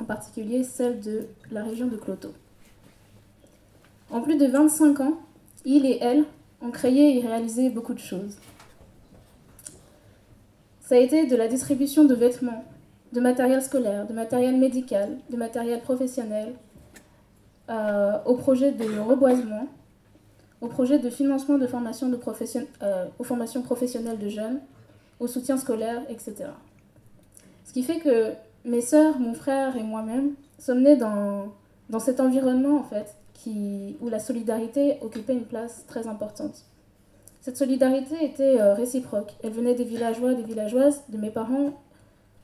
en particulier celle de la région de Cloto. En plus de 25 ans, il et elle ont créé et réalisé beaucoup de choses. Ça a été de la distribution de vêtements, de matériel scolaire, de matériel médical, de matériel professionnel, euh, au projet de reboisement, au projet de financement de formation de euh, aux formations professionnelles de jeunes, au soutien scolaire, etc. Ce qui fait que mes sœurs, mon frère et moi-même sommes nés dans, dans cet environnement en fait, qui, où la solidarité occupait une place très importante. Cette solidarité était euh, réciproque. Elle venait des villageois, des villageoises, de mes parents,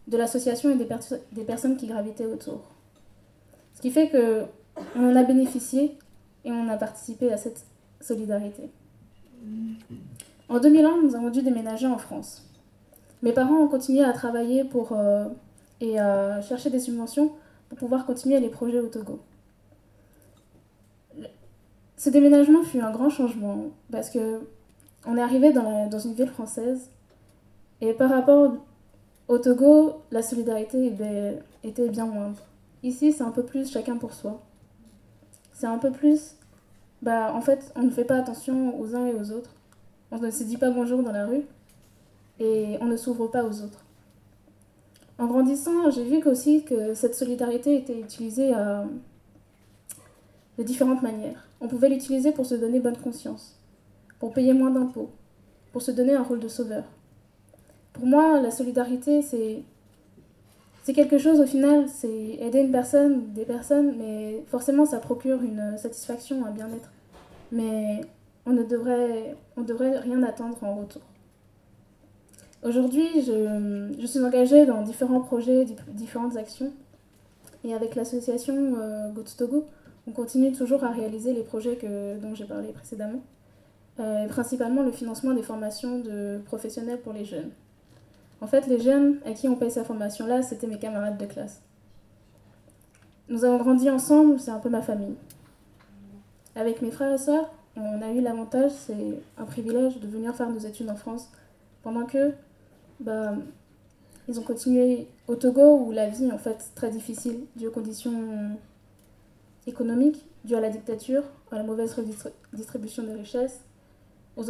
de l'association et des, personnes qui gravitaient autour. Ce qui fait que on en a bénéficié et on a participé à cette solidarité. En 2001, nous avons dû déménager en France. Mes parents ont continué à travailler pour, euh, et à chercher des subventions pour pouvoir continuer les projets au Togo. Ce déménagement fut un grand changement parce que on est arrivé dans, dans une ville française et par rapport au Togo, la solidarité était bien moindre. Ici, c'est un peu plus chacun pour soi. C'est un peu plus, bah en fait, on ne fait pas attention aux uns et aux autres. On ne se dit pas bonjour dans la rue et on ne s'ouvre pas aux autres. En grandissant, j'ai vu aussi que cette solidarité était utilisée euh, de différentes manières. On pouvait l'utiliser pour se donner bonne conscience, pour payer moins d'impôts, pour se donner un rôle de sauveur. Pour moi, la solidarité, c'est quelque chose au final, c'est aider une personne, des personnes, mais forcément ça procure une satisfaction, un bien-être. Mais on ne devrait rien attendre en retour. Aujourd'hui, je, je, suis engagée dans différents projets, différentes actions. Et avec l'association euh, on continue toujours à réaliser les projets dont j'ai parlé précédemment. Euh, principalement le financement des formations de professionnels pour les jeunes. En fait, les jeunes à qui on paye cette formation-là, c'était mes camarades de classe. Nous avons grandi ensemble, c'est un peu ma famille. Avec mes frères et sœurs, on a eu l'avantage, c'est un privilège de venir faire nos études en France pendant que bah, ils ont continué au Togo où la vie en fait très difficile due aux conditions économiques, due à la dictature, à la mauvaise redistribution des richesses, aux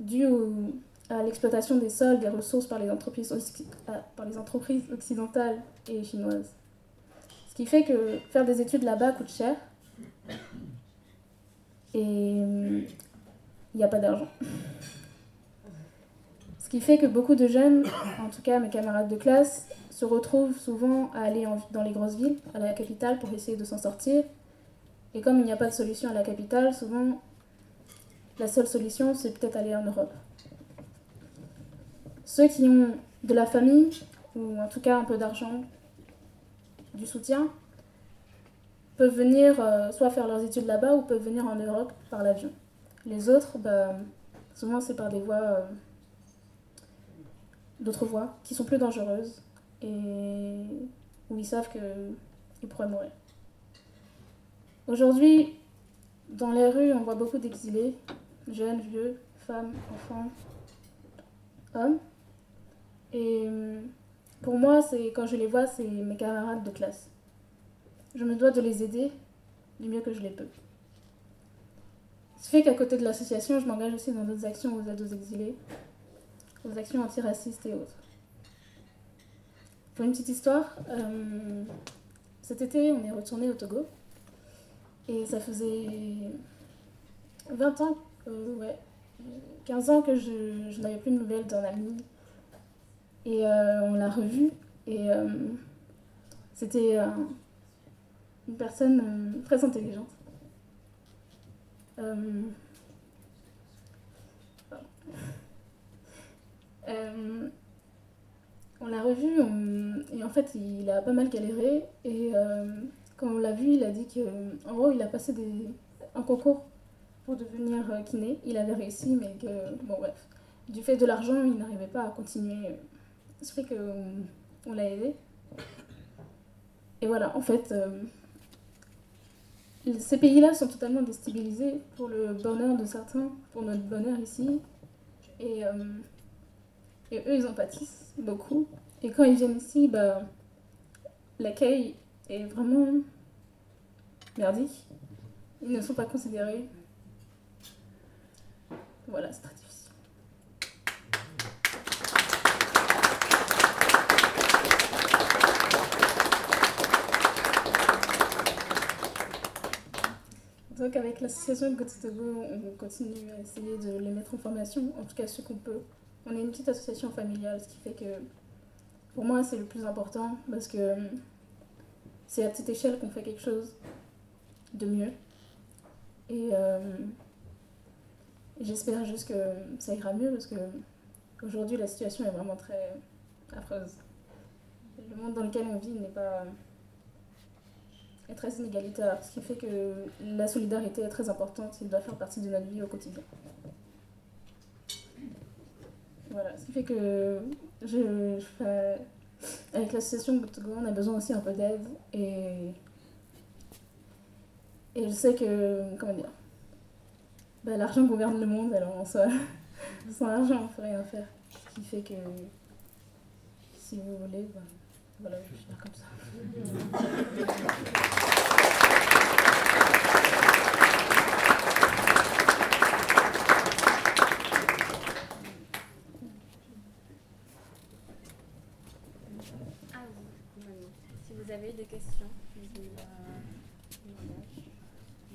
due à l'exploitation des sols, des ressources par les, entreprises, par les entreprises occidentales et chinoises. Ce qui fait que faire des études là-bas coûte cher et il n'y a pas d'argent. Ce qui fait que beaucoup de jeunes, en tout cas mes camarades de classe, se retrouvent souvent à aller dans les grosses villes, à la capitale, pour essayer de s'en sortir. Et comme il n'y a pas de solution à la capitale, souvent la seule solution, c'est peut-être aller en Europe. Ceux qui ont de la famille, ou en tout cas un peu d'argent, du soutien, peuvent venir euh, soit faire leurs études là-bas ou peuvent venir en Europe par l'avion. Les autres, bah, souvent c'est par des voies euh, d'autres voies qui sont plus dangereuses et où ils savent qu'ils pourraient mourir. Aujourd'hui, dans les rues, on voit beaucoup d'exilés, jeunes, vieux, femmes, enfants, hommes. Et euh, pour moi, quand je les vois, c'est mes camarades de classe. Je me dois de les aider du mieux que je les peux. Ce fait qu'à côté de l'association, je m'engage aussi dans d'autres actions aux aides aux exilés, actions antiracistes et autres. Pour une petite histoire, euh, cet été, on est retourné au Togo. Et ça faisait 20 ans, euh, ouais, 15 ans que je, n'avais plus de nouvelles d'un ami. Et euh, on l'a revu. Et c'était une personne très intelligente. Euh, on l'a revu et en fait il a pas mal galéré et euh, quand on l'a vu il a dit que en gros il a passé des, un concours pour devenir euh, kiné. Il avait réussi mais que bon bref du fait de l'argent il n'arrivait pas à continuer. Ce fait qu'on on, l'a aidé. Et voilà en fait ces pays-là sont totalement déstabilisés pour le bonheur de certains, pour notre bonheur ici. Et et eux, ils en pâtissent beaucoup. Et quand ils viennent ici, bah, l'accueil est vraiment merdique. Ils ne sont pas considérés. Voilà, c'est très difficile. Donc avec l'association Go Togo, on continue à essayer de les mettre en formation, en tout cas ce qu'on peut. On est une petite association familiale, ce qui fait que pour moi c'est le plus important parce que c'est à petite échelle qu'on fait quelque chose de mieux. Et euh, j'espère juste que ça ira mieux parce que aujourd'hui la situation est vraiment très affreuse. Le monde dans lequel on vit n'est pas est très inégalitaire, ce qui fait que la solidarité est très importante et doit faire partie de notre vie au quotidien. Voilà, ce qui fait que je, avec l'association Botogo, on a besoin aussi un peu d'aide et, et je sais que, comment dire, bah, l'argent gouverne le monde, alors soit, sans argent on ne peut rien faire. Ce qui fait que si vous voulez, bah, voilà, je faire comme ça. Ah si vous avez des questions,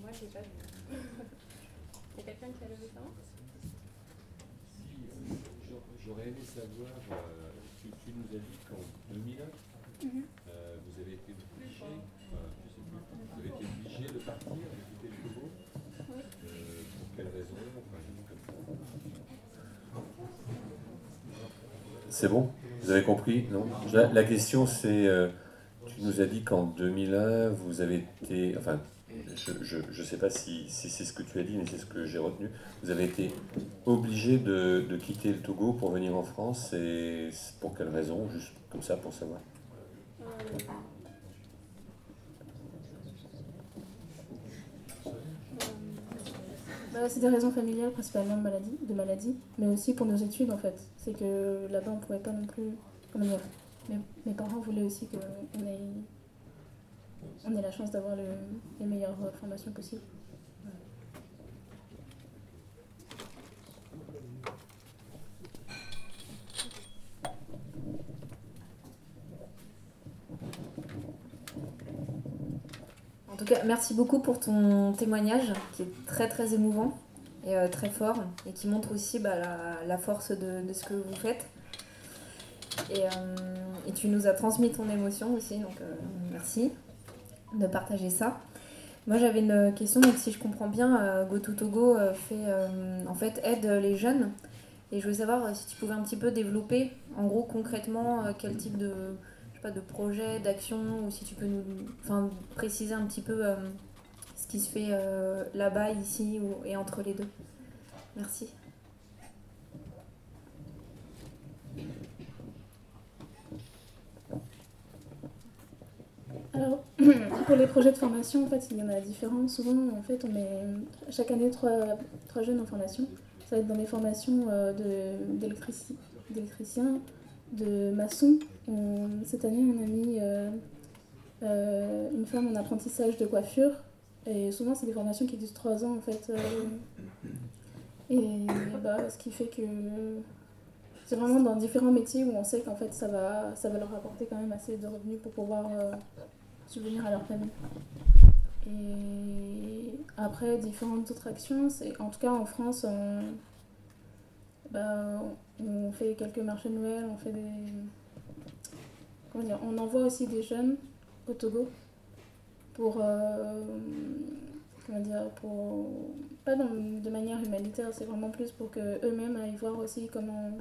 moi j'ai pas vu. Il y a quelqu'un qui a levé sa main? J'aurais aimé savoir, euh, tu, tu, nous as dit qu'en 2001, Mhm. Euh, vous avez été obligé, vous avez été obligé de partir, de quitter le. Euh, pour quelle raison C'est bon? Vous avez compris Non? La, question c'est, euh, tu nous as dit qu'en 2001, vous avez été, enfin, je ne sais pas si, si c'est ce que tu as dit, mais c'est ce que j'ai retenu. Vous avez été obligé de, de, quitter le Togo pour venir en France, et pour quelle raison? Juste comme ça, pour savoir. Bah, c'est des raisons familiales, principalement de maladie, mais aussi pour nos études en fait. C'est que là-bas on pouvait pas non plus. Mes, parents voulaient aussi qu'on ait, on ait la chance d'avoir les meilleures formations possibles. Merci beaucoup pour ton témoignage qui est très très émouvant et euh, très fort et qui montre aussi bah, la, force de, ce que vous faites. Et, euh, et, tu nous as transmis ton émotion aussi, donc euh, merci de partager ça. Moi j'avais une question, donc si je comprends bien, GoToTogo fait en fait aide les jeunes. Et je voulais savoir si tu pouvais un petit peu développer, en gros concrètement, quel type de, de projet, d'action, ou si tu peux nous préciser un petit peu euh, ce qui se fait euh, là-bas, ici ou, et entre les deux. Merci. Alors, pour les projets de formation, en fait, il y en a différents. Souvent, en fait, on met chaque année trois, trois jeunes en formation. Ça va être dans les formations euh, d'électriciens, de maçons cette année, on a mis euh, euh, une femme en apprentissage de coiffure. Et souvent, c'est des formations qui durent trois ans, en fait. Euh. et bah, ce qui fait que c'est vraiment dans différents métiers où on sait qu'en fait, ça va, ça va leur apporter quand même assez de revenus pour pouvoir subvenir à leur famille. Et après, différentes autres actions, en tout cas en France, bah, on fait quelques marchés de Noël, on fait des on envoie aussi des jeunes au Togo pour, euh, comment dire, pour, pas de manière humanitaire, c'est vraiment plus pour que eux-mêmes aillent voir aussi comment,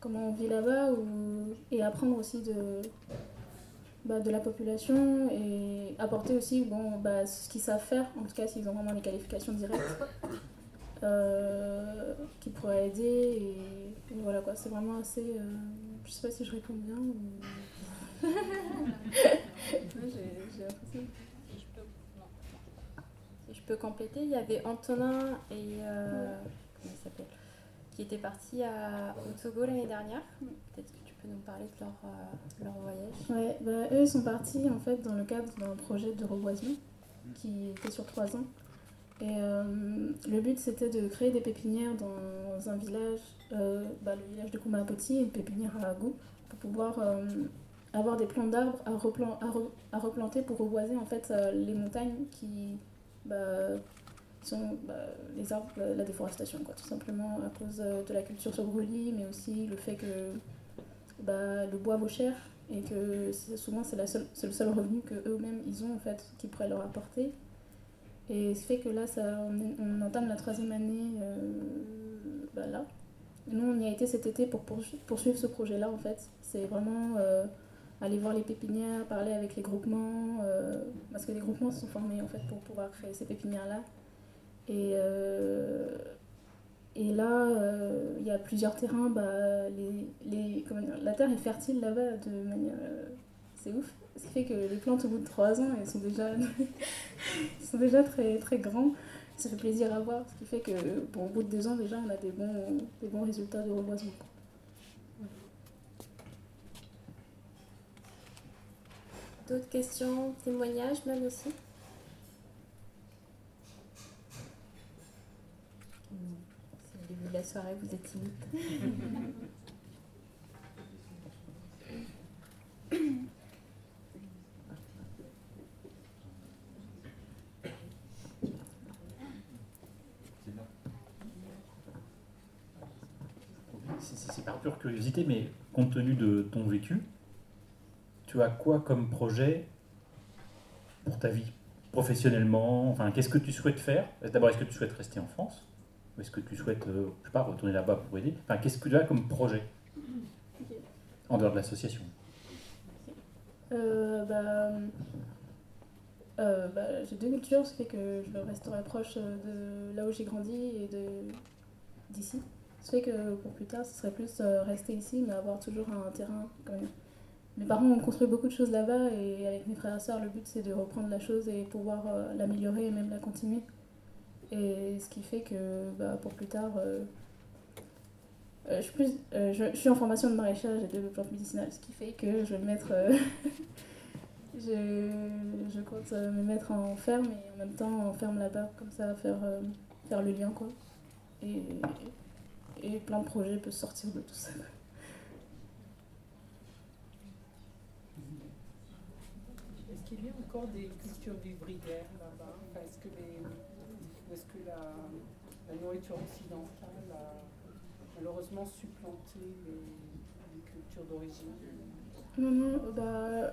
comment on vit là-bas et apprendre aussi de, bah, de la population et apporter aussi bon, bah, ce qu'ils savent faire, en tout cas s'ils ont vraiment les qualifications directes. Euh, qui pourraient aider et, voilà quoi c'est vraiment assez euh, je sais pas si je réponds bien ou si je peux compléter, il y avait Antonin et euh, comment il s'appelle qui était parti à, au Togo l'année dernière. Peut-être que tu peux nous parler de leur, leur voyage Ouais, bah, eux ils sont partis en fait dans le cadre d'un projet de reboisement qui était sur trois ans. Et euh, le but c'était de créer des pépinières dans un village, euh, bah, le village de Kumapoti, une pépinière à Agou, pour pouvoir euh, avoir des plants d'arbres à, replan- à, re- à replanter pour reboiser en fait les montagnes qui bah, sont bah, les arbres, la, la déforestation quoi, tout simplement à cause de la culture sur brûlis, mais aussi le fait que bah, le bois vaut cher et que souvent c'est le seul revenu que eux-mêmes ils ont en fait qui pourrait leur apporter. Et ce fait que là, ça, on, on entame la troisième année euh, bah. Nous, on y a été cet été pour poursu- poursuivre ce projet-là en fait. C'est vraiment euh, aller voir les pépinières, parler avec les groupements, euh, parce que les groupements se sont formés en fait pour pouvoir créer ces pépinières-là. Et, et là, il y a plusieurs terrains. Bah, les, les, comment dire, la terre est fertile là-bas de manière. c'est ouf. Ce qui fait que les plantes, au bout de trois ans, elles sont déjà, elles sont déjà très, très grands. Ça fait plaisir à voir. Ce qui fait que, bon, au bout de deux ans, déjà, on a des bons, des bons résultats de reboisement. D'autres questions, témoignages même aussi? C'est le début de la soirée, vous êtes timide. C'est- par pure curiosité, mais compte tenu de ton vécu, tu as quoi comme projet pour ta vie professionnellement? Enfin, qu'est-ce que tu souhaites faire? D'abord, est-ce que tu souhaites rester en France? Ou est-ce que tu souhaites, euh, sais pas, retourner là-bas pour aider? Enfin, qu'est-ce que tu as comme projet en dehors de l'association? Euh, bah, euh, bah, j'ai deux cultures, ce qui fait que je resterai proche de là où j'ai grandi et de d'ici. Ce fait que pour plus tard, ce serait plus euh, rester ici, mais avoir toujours un terrain. Quand même. Mes parents ont construit beaucoup de choses là-bas et avec mes frères et sœurs, le but c'est de reprendre la chose et pouvoir euh, l'améliorer et même la continuer. Et ce qui fait que bah, pour plus tard, euh, je, suis en formation de maraîchage et de plantes médicinales, ce qui fait que je vais me mettre. je, je compte me mettre en ferme et en même temps en ferme là-bas, comme ça, faire, faire le lien quoi. Et plein de projets peuvent sortir de tout ça. Est-ce qu'il y a encore des cultures vivrières là-bas? Enfin, Est-ce que, les, ou est-ce que la, la nourriture occidentale a malheureusement supplanté les, les cultures d'origine? Non, non, bah,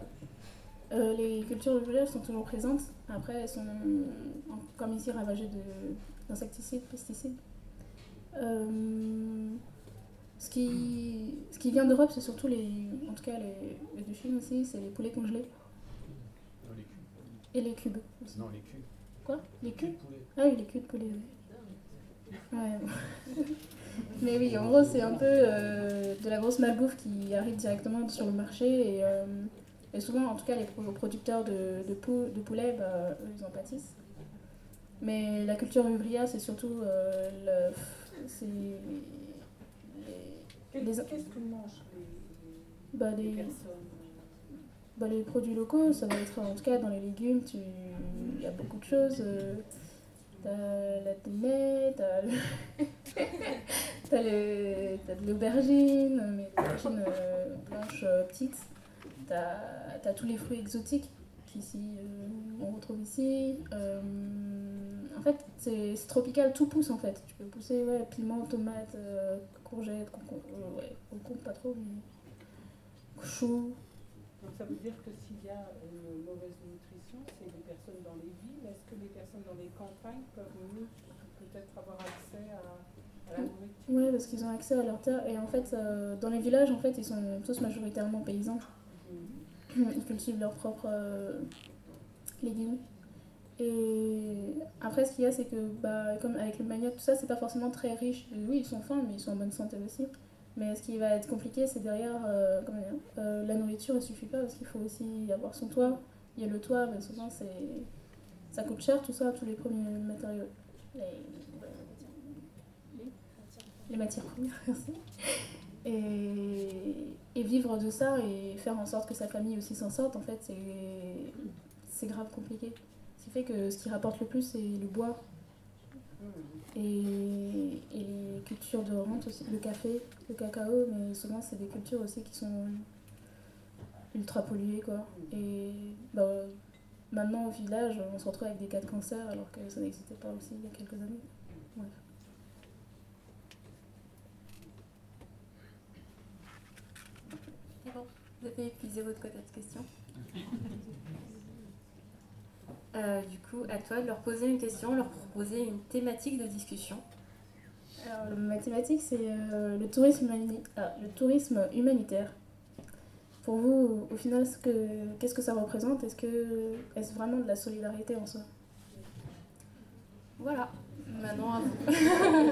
euh, les cultures village sont toujours présentes. Après, elles sont, comme ici, ravagées de- d'insecticides, pesticides. Euh, ce, qui, ce qui vient d'Europe, c'est surtout les. En tout cas, les, et de Chine aussi, c'est les poulets congelés Non, les et les cubes. aussi. Non, les culs. Quoi? Les cubes. Ah oui, les culs de poulet. oui. Ouais, bon. Mais oui, en gros, c'est un peu euh, de la grosse malbouffe qui arrive directement sur le marché. Et, euh, et souvent, en tout cas, les pro- producteurs de, de, pou- de poulet, bah, eux, ils en pâtissent. Mais la culture vivrière, c'est surtout. euh, le- c'est Qu'est-ce que mangent les, bah, les les, personnes bah, les produits locaux. Ça va être, en tout cas, dans les légumes, tu- il y a beaucoup de choses. euh, T'as la tenette, t'as le- t'as le- t'as de l'aubergine, mais l'aubergine euh, blanche euh, petite. T'as as tous les fruits exotiques qu'ici euh, on retrouve ici. Euh, en fait, c'est tropical, tout pousse en fait. Tu peux pousser ouais, piment, tomate, euh, courgettes, concombre, euh, ouais, concombre pas trop, mais chou. Donc ça veut dire que s'il y a une mauvaise nutrition, c'est les personnes dans les villes. Est-ce que les personnes dans les campagnes peuvent mieux peut-être avoir accès à, à la nourriture? Ouais, parce qu'ils ont accès à leur terre. Et en fait, euh, dans les villages, en fait, ils sont tous majoritairement paysans. Ils cultivent leurs propres euh, légumes. Et après, ce qu'il y a, c'est que, bah, comme avec le manioc, tout ça, c'est pas forcément très riche. Oui, ils sont fins, mais ils sont en bonne santé aussi. Mais ce qui va être compliqué, c'est derrière, euh, euh, la nourriture, ne suffit pas parce qu'il faut aussi avoir son toit. Il y a le toit, mais souvent, c'est, ça coûte cher, tout ça, tous les premiers matériaux. Les, les matières premières, merci. Et, vivre de ça et faire en sorte que sa famille aussi s'en sorte, en fait, c'est, grave compliqué. Ce qui fait que ce qui rapporte le plus, c'est le bois et, les cultures de rente aussi, le café, le cacao, mais souvent c'est des cultures aussi qui sont ultra polluées, quoi. Et bah, maintenant au village, on se retrouve avec des cas de cancer alors que ça n'existait pas aussi il y a quelques années. Épuisé votre quota de questions. Euh, du coup, à toi de leur poser une question, leur proposer une thématique de discussion. Alors, ma thématique, c'est euh, le, tourisme humani- ah, le tourisme humanitaire. Pour vous, au final, ce que- qu'est-ce que ça représente? Est-ce que est-ce vraiment de la solidarité en soi? Voilà, maintenant à vous.